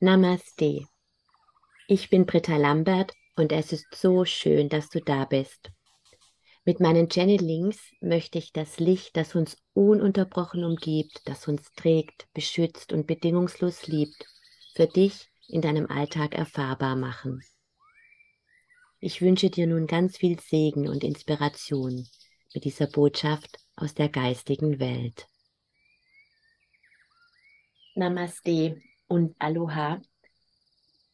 Namaste. Ich bin Britta Lambert und es ist so schön, dass du da bist. Mit meinen Channelings möchte ich das Licht, das uns ununterbrochen umgibt, das uns trägt, beschützt und bedingungslos liebt, für dich in deinem Alltag erfahrbar machen. Ich wünsche dir nun ganz viel Segen und Inspiration mit dieser Botschaft aus der geistigen Welt. Namaste und Aloha.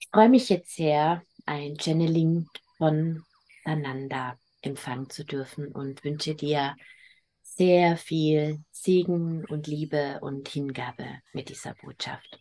Ich freue mich jetzt sehr, ein Channeling von Sananda empfangen zu dürfen und wünsche dir sehr viel Segen und Liebe und Hingabe mit dieser Botschaft.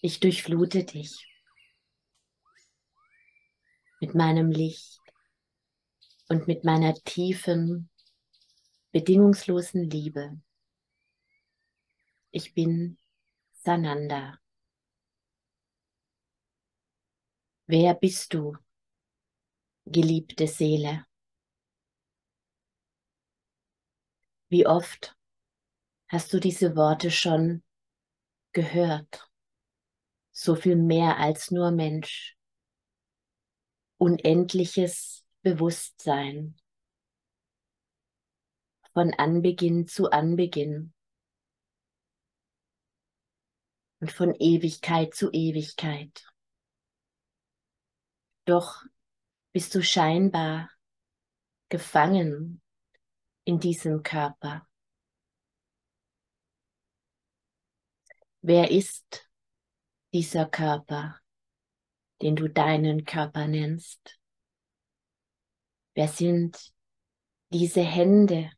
Ich durchflute dich mit meinem Licht und mit meiner tiefen, bedingungslosen Liebe. Ich bin Sananda. Wer bist du, geliebte Seele? Wie oft hast du diese Worte schon gehört? So viel mehr als nur Mensch. Unendliches Bewusstsein. Von Anbeginn zu Anbeginn. Und von Ewigkeit zu Ewigkeit. Doch bist du scheinbar gefangen in diesem Körper. Wer ist dieser Körper, den du deinen Körper nennst? Wer sind diese Hände,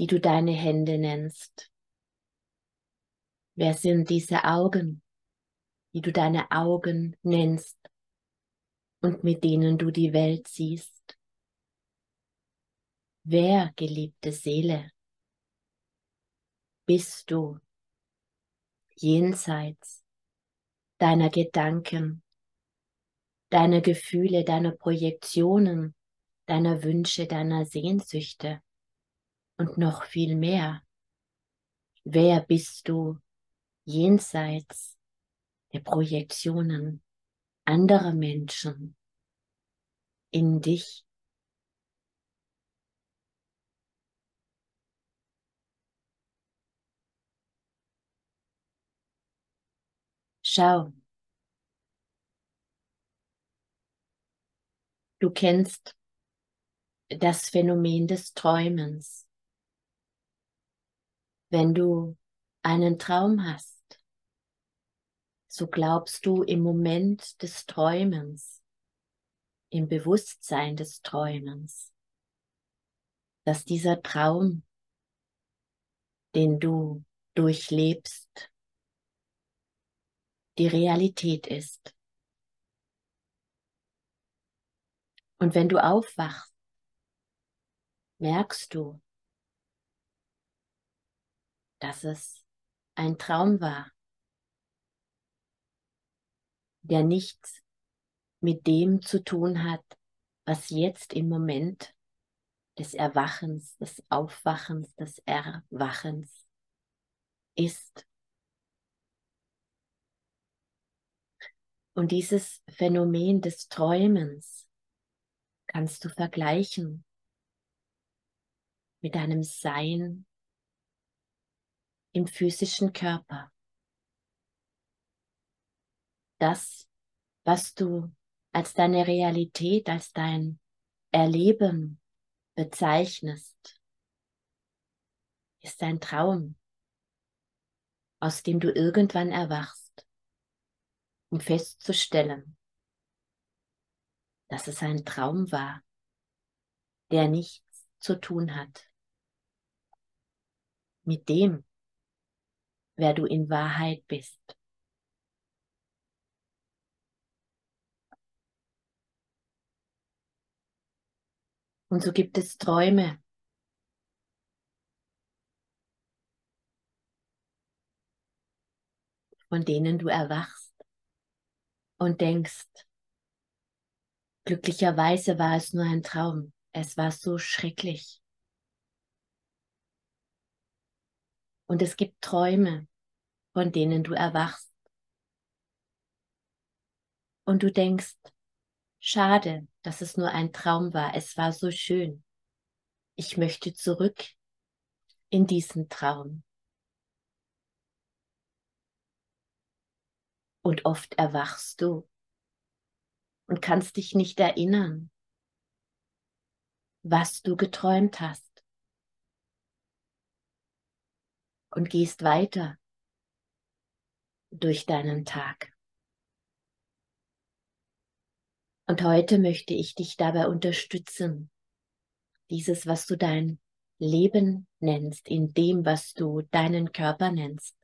die du deine Hände nennst? Wer sind diese Augen, die du deine Augen nennst und mit denen du die Welt siehst? Wer, geliebte Seele, bist du jenseits deiner Gedanken, deiner Gefühle, deiner Projektionen, deiner Wünsche, deiner Sehnsüchte und noch viel mehr. Wer bist du jenseits der Projektionen anderer Menschen in dich? Schau, Du kennst das Phänomen des Träumens. Wenn du einen Traum hast, so glaubst du im Moment des Träumens, im Bewusstsein des Träumens, dass dieser Traum, den du durchlebst, die Realität ist. Und wenn du aufwachst, merkst du, dass es ein Traum war, der nichts mit dem zu tun hat, was jetzt im Moment des Erwachens, des Aufwachens, des Erwachens ist. Und dieses Phänomen des Träumens kannst du vergleichen mit deinem Sein im physischen Körper. Das, was du als deine Realität, als dein Erleben bezeichnest, ist ein Traum, aus dem du irgendwann erwachst, um festzustellen, dass es ein Traum war, der nichts zu tun hat mit dem, wer du in Wahrheit bist. Und so gibt es Träume, von denen du erwachst und denkst, Glücklicherweise war es nur ein Traum. Es war so schrecklich. Und es gibt Träume, von denen du erwachst. Und du denkst, schade, dass es nur ein Traum war. Es war so schön. Ich möchte zurück in diesen Traum. Und oft erwachst du und kannst dich nicht erinnern, was du geträumt hast. Und gehst weiter durch deinen Tag. Und heute möchte ich dich dabei unterstützen, dieses, was du dein Leben nennst, in dem, was du deinen Körper nennst,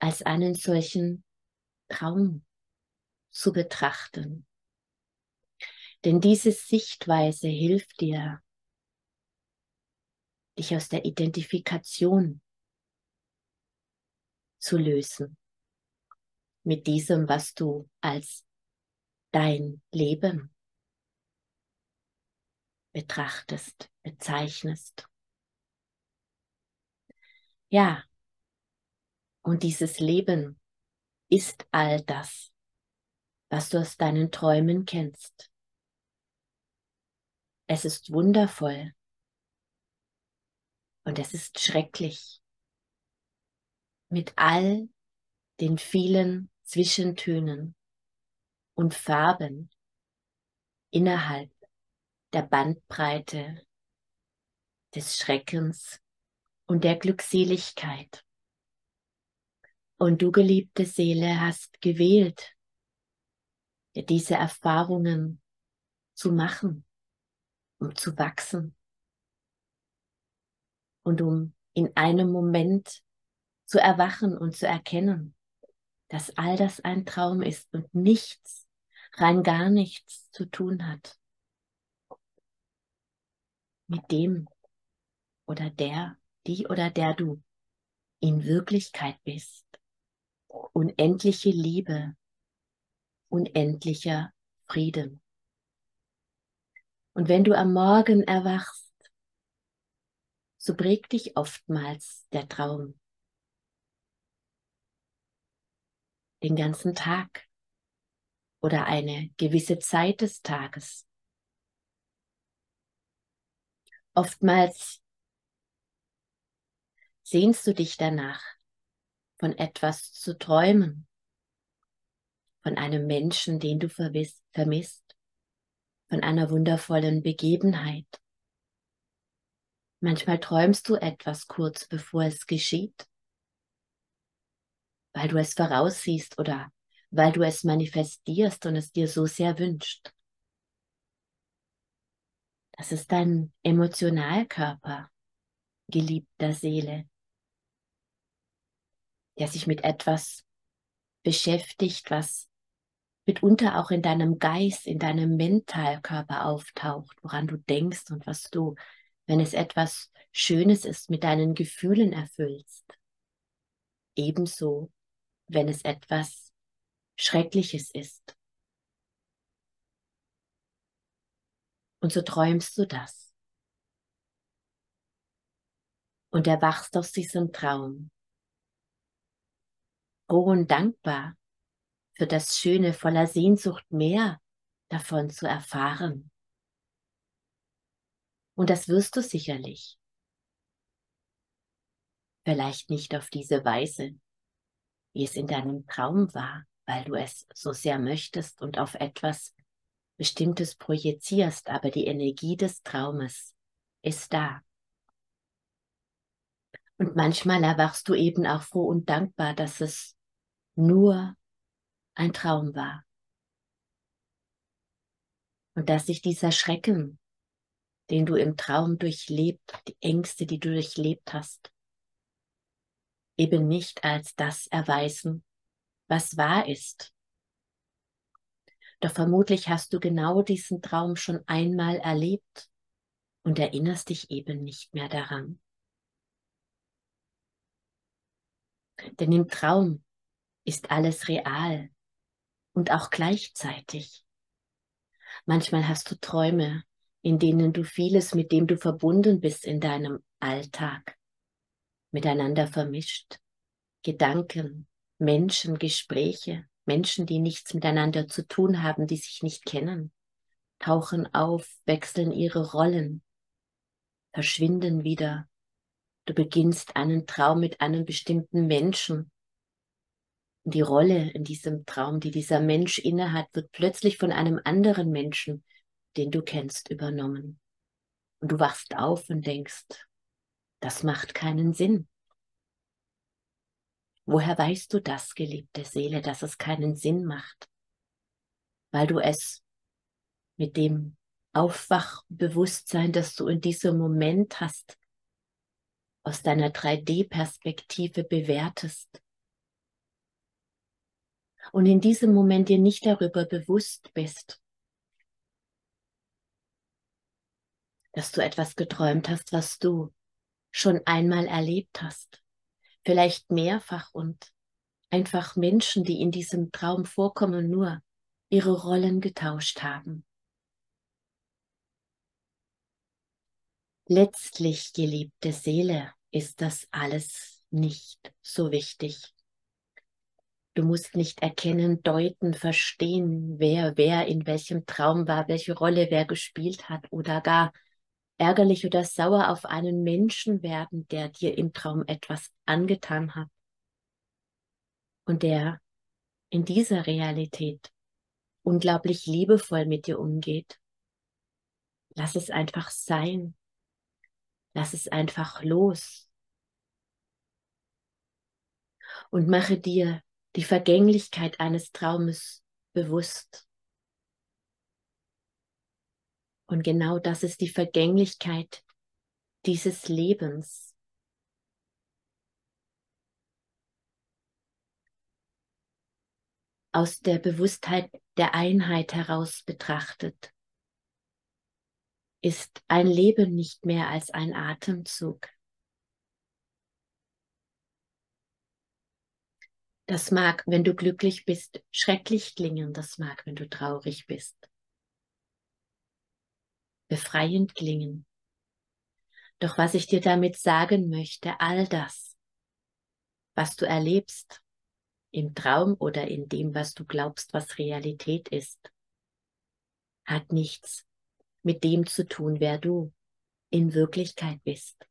als einen solchen Traum zu betrachten. Denn diese Sichtweise hilft dir, dich aus der Identifikation zu lösen mit diesem, was du als dein Leben betrachtest, bezeichnest. Ja, und dieses Leben ist all das, was du aus deinen Träumen kennst. Es ist wundervoll und es ist schrecklich mit all den vielen Zwischentönen und Farben innerhalb der Bandbreite des Schreckens und der Glückseligkeit. Und du, geliebte Seele, hast gewählt, diese Erfahrungen zu machen, um zu wachsen. Und um in einem Moment zu erwachen und zu erkennen, dass all das ein Traum ist und nichts, rein gar nichts zu tun hat. Mit dem oder der, die oder der du in Wirklichkeit bist. Unendliche Liebe, unendlicher Frieden. Und wenn du am Morgen erwachst, so prägt dich oftmals der Traum. Den ganzen Tag oder eine gewisse Zeit des Tages. Oftmals sehnst du dich danach, von etwas zu träumen, von einem Menschen, den du vermisst, von einer wundervollen Begebenheit. Manchmal träumst du etwas kurz bevor es geschieht, weil du es voraussiehst oder weil du es manifestierst und es dir so sehr wünscht. Das ist dein Emotionalkörper, geliebter Seele, der sich mit etwas beschäftigt, was mitunter auch in deinem Geist, in deinem Mentalkörper auftaucht, woran du denkst und was du, wenn es etwas Schönes ist, mit deinen Gefühlen erfüllst. Ebenso, wenn es etwas Schreckliches ist. Und so träumst du das. Und erwachst aus diesem Traum froh und dankbar für das Schöne, voller Sehnsucht mehr davon zu erfahren. Und das wirst du sicherlich. Vielleicht nicht auf diese Weise, wie es in deinem Traum war, weil du es so sehr möchtest und auf etwas Bestimmtes projizierst, aber die Energie des Traumes ist da. Und manchmal erwachst du eben auch froh und dankbar, dass es nur ein Traum war. Und dass sich dieser Schrecken, den du im Traum durchlebt, die Ängste, die du durchlebt hast, eben nicht als das erweisen, was wahr ist. Doch vermutlich hast du genau diesen Traum schon einmal erlebt und erinnerst dich eben nicht mehr daran. Denn im Traum ist alles real und auch gleichzeitig Manchmal hast du Träume, in denen du vieles, mit dem du verbunden bist in deinem Alltag, miteinander vermischt. Gedanken, Menschen, Gespräche, Menschen, die nichts miteinander zu tun haben, die sich nicht kennen, tauchen auf, wechseln ihre Rollen, verschwinden wieder. Du beginnst einen Traum mit einem bestimmten Menschen. Die Rolle in diesem Traum, die dieser Mensch innehat, wird plötzlich von einem anderen Menschen, den du kennst, übernommen. Und du wachst auf und denkst, das macht keinen Sinn. Woher weißt du das, geliebte Seele, dass es keinen Sinn macht? Weil du es mit dem Aufwachbewusstsein, das du in diesem Moment hast, aus deiner 3D-Perspektive bewertest. Und in diesem Moment dir nicht darüber bewusst bist, dass du etwas geträumt hast, was du schon einmal erlebt hast vielleicht mehrfach und einfach Menschen, die in diesem Traum vorkommen, nur ihre Rollen getauscht haben. Letztlich, geliebte Seele, ist das alles nicht so wichtig. Du musst nicht erkennen, deuten, verstehen, wer wer in welchem Traum war, welche Rolle wer gespielt hat oder gar ärgerlich oder sauer auf einen Menschen werden, der dir im Traum etwas angetan hat und der in dieser Realität unglaublich liebevoll mit dir umgeht. Lass es einfach sein. Lass es einfach los. Und mache dir die Vergänglichkeit eines Traumes bewusst. Und genau das ist die Vergänglichkeit dieses Lebens. Aus der Bewusstheit der Einheit heraus betrachtet, ist ein Leben nicht mehr als ein Atemzug. Das mag, wenn du glücklich bist, schrecklich klingen, das mag, wenn du traurig bist befreiend klingen. Doch was ich dir damit sagen möchte, all das, was du erlebst, im Traum oder in dem, was du glaubst, was Realität ist, hat nichts mit dem zu tun, wer du in Wirklichkeit bist.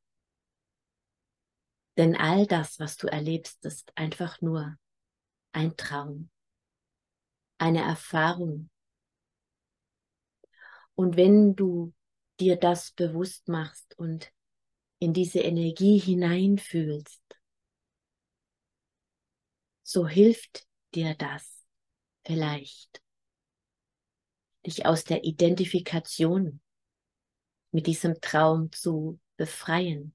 Denn all das, was du erlebst, ist einfach nur ein Traum, eine Erfahrung, und wenn du dir das bewusst machst und in diese Energie hineinfühlst, so hilft dir das vielleicht, dich aus der Identifikation mit diesem Traum zu befreien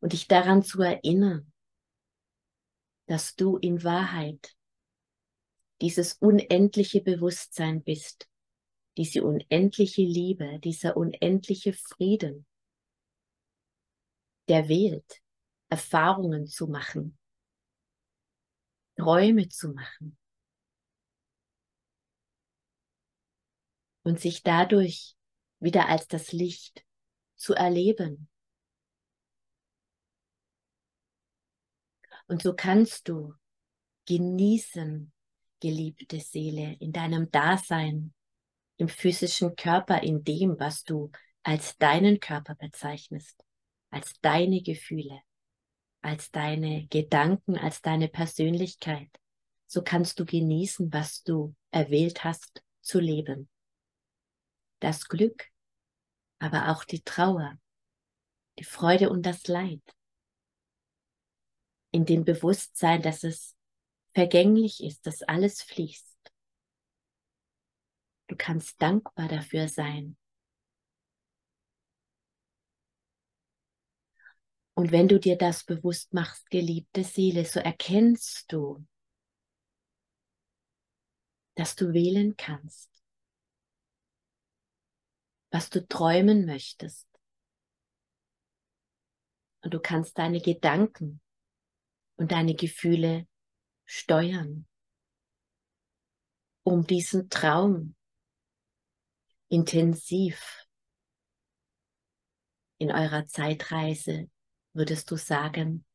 und dich daran zu erinnern, dass du in Wahrheit dieses unendliche Bewusstsein bist, diese unendliche Liebe, dieser unendliche Frieden, der wählt, Erfahrungen zu machen, Träume zu machen und sich dadurch wieder als das Licht zu erleben. Und so kannst du genießen, geliebte Seele, in deinem Dasein im physischen Körper, in dem, was du als deinen Körper bezeichnest, als deine Gefühle, als deine Gedanken, als deine Persönlichkeit, so kannst du genießen, was du erwählt hast zu leben. Das Glück, aber auch die Trauer, die Freude und das Leid. In dem Bewusstsein, dass es vergänglich ist, dass alles fließt. Du kannst dankbar dafür sein. Und wenn du dir das bewusst machst, geliebte Seele, so erkennst du, dass du wählen kannst, was du träumen möchtest. Und du kannst deine Gedanken und deine Gefühle steuern, um diesen Traum intensiv in eurer Zeitreise, würdest du sagen,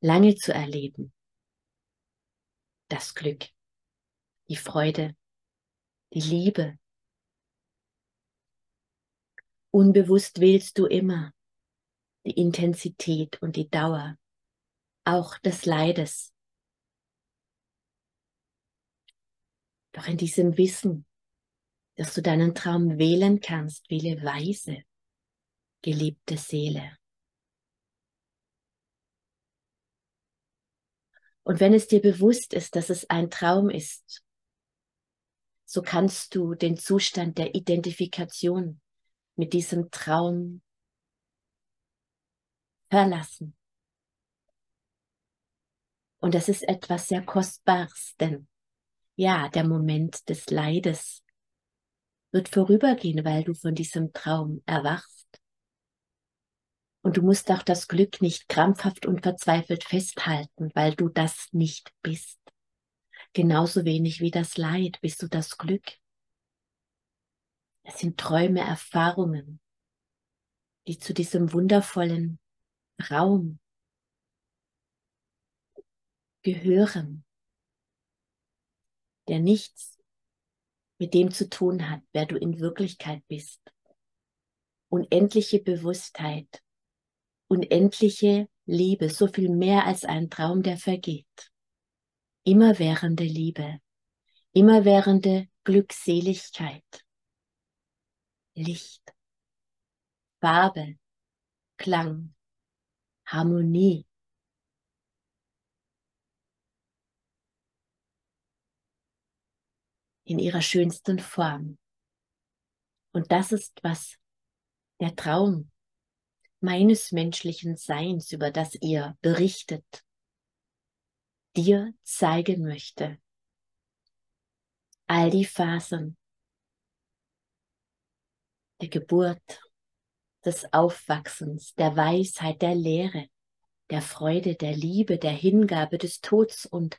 lange zu erleben. Das Glück, die Freude, die Liebe. Unbewusst wählst du immer die Intensität und die Dauer, auch des Leides. Doch in diesem Wissen, dass du deinen Traum wählen kannst, wähle weise, geliebte Seele. Und wenn es dir bewusst ist, dass es ein Traum ist, so kannst du den Zustand der Identifikation mit diesem Traum verlassen. Und das ist etwas sehr Kostbares, denn ja, der Moment des Leides wird vorübergehen, weil du von diesem Traum erwachst. Und du musst auch das Glück nicht krampfhaft und verzweifelt festhalten, weil du das nicht bist. Genauso wenig wie das Leid bist du das Glück. Es sind Träume, Erfahrungen, die zu diesem wundervollen Raum gehören, der nichts mit dem zu tun hat, wer du in Wirklichkeit bist. Unendliche Bewusstheit, unendliche Liebe, so viel mehr als ein Traum, der vergeht. Immerwährende Liebe, immerwährende Glückseligkeit, Licht, Farbe, Klang, Harmonie. In ihrer schönsten Form. Und das ist, was der Traum meines menschlichen Seins, über das ihr berichtet, dir zeigen möchte. All die Phasen der Geburt, des Aufwachsens, der Weisheit, der Lehre, der Freude, der Liebe, der Hingabe des Todes und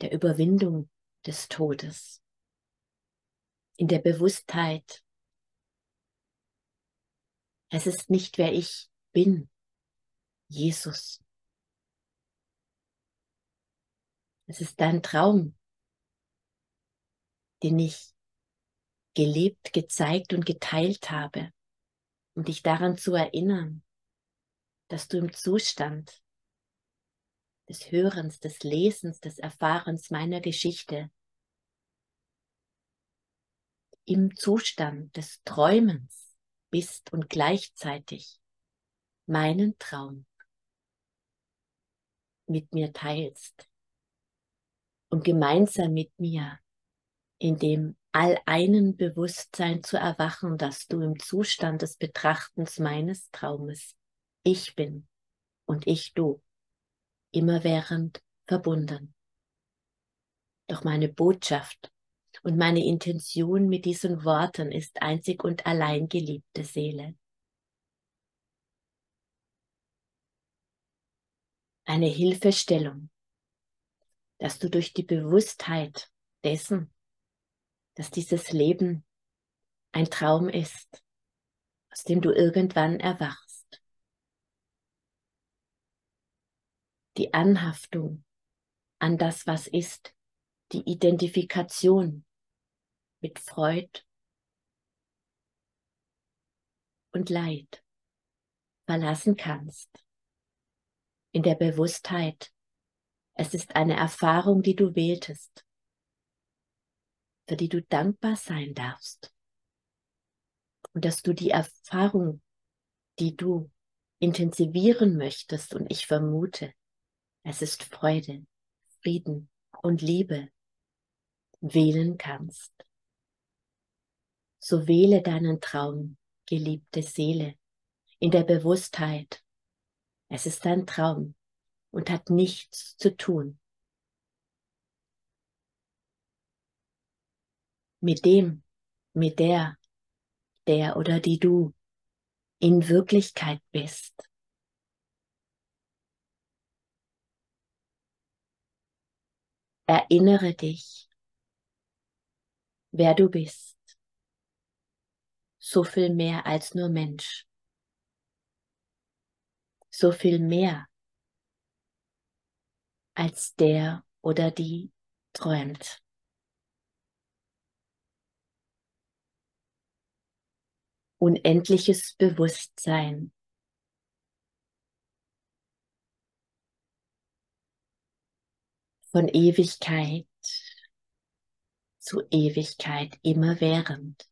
der Überwindung des Todes. In der Bewusstheit es ist nicht, wer ich bin. Jesus. Es ist dein Traum, den ich gelebt, gezeigt und geteilt habe, um dich daran zu erinnern, dass du im Zustand des Hörens, des Lesens, des Erfahrens meiner Geschichte, im Zustand des Träumens bist und gleichzeitig meinen Traum mit mir teilst und gemeinsam mit mir in dem alleinen Bewusstsein zu erwachen, dass du im Zustand des Betrachtens meines Traumes ich bin und ich du, immerwährend verbunden. Doch meine Botschaft und meine Intention mit diesen Worten ist einzig und allein geliebte Seele. Eine Hilfestellung, dass du durch die Bewusstheit dessen, dass dieses Leben ein Traum ist, aus dem du irgendwann erwachst. Die Anhaftung an das, was ist, die Identifikation mit Freud und Leid verlassen kannst. In der Bewusstheit, es ist eine Erfahrung, die du wähltest, für die du dankbar sein darfst. Und dass du die Erfahrung, die du intensivieren möchtest, und ich vermute, es ist Freude, Frieden und Liebe, wählen kannst. So wähle deinen Traum, geliebte Seele, in der Bewusstheit. Es ist ein Traum und hat nichts zu tun mit dem, mit der, der oder die du in Wirklichkeit bist. Erinnere dich wer du bist. So viel mehr als nur Mensch, so viel mehr als der oder die träumt. Unendliches Bewusstsein. Von Ewigkeit zu Ewigkeit immerwährend.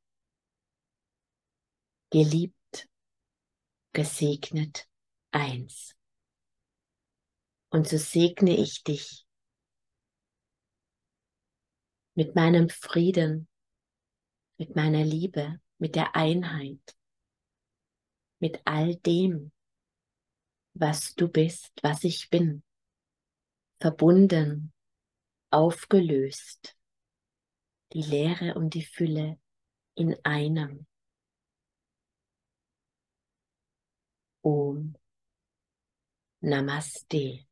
Geliebt, gesegnet, eins. Und so segne ich dich mit meinem Frieden, mit meiner Liebe, mit der Einheit, mit all dem, was du bist, was ich bin, verbunden, aufgelöst, die Leere und die Fülle in einem. Om Namaste.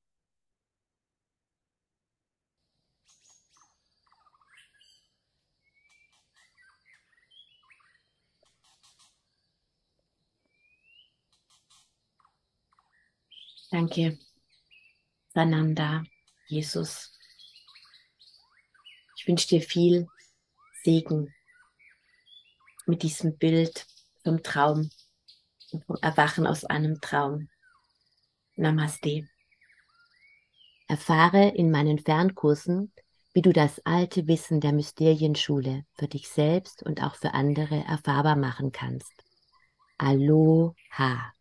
Danke, Sananda, Jesus. Ich wünsche dir viel Segen mit diesem Bild vom Traum und vom Erwachen aus einem Traum. Namaste. Erfahre in meinen Fernkursen, wie du das alte Wissen der Mysterienschule für dich selbst und auch für andere erfahrbar machen kannst. Aloha.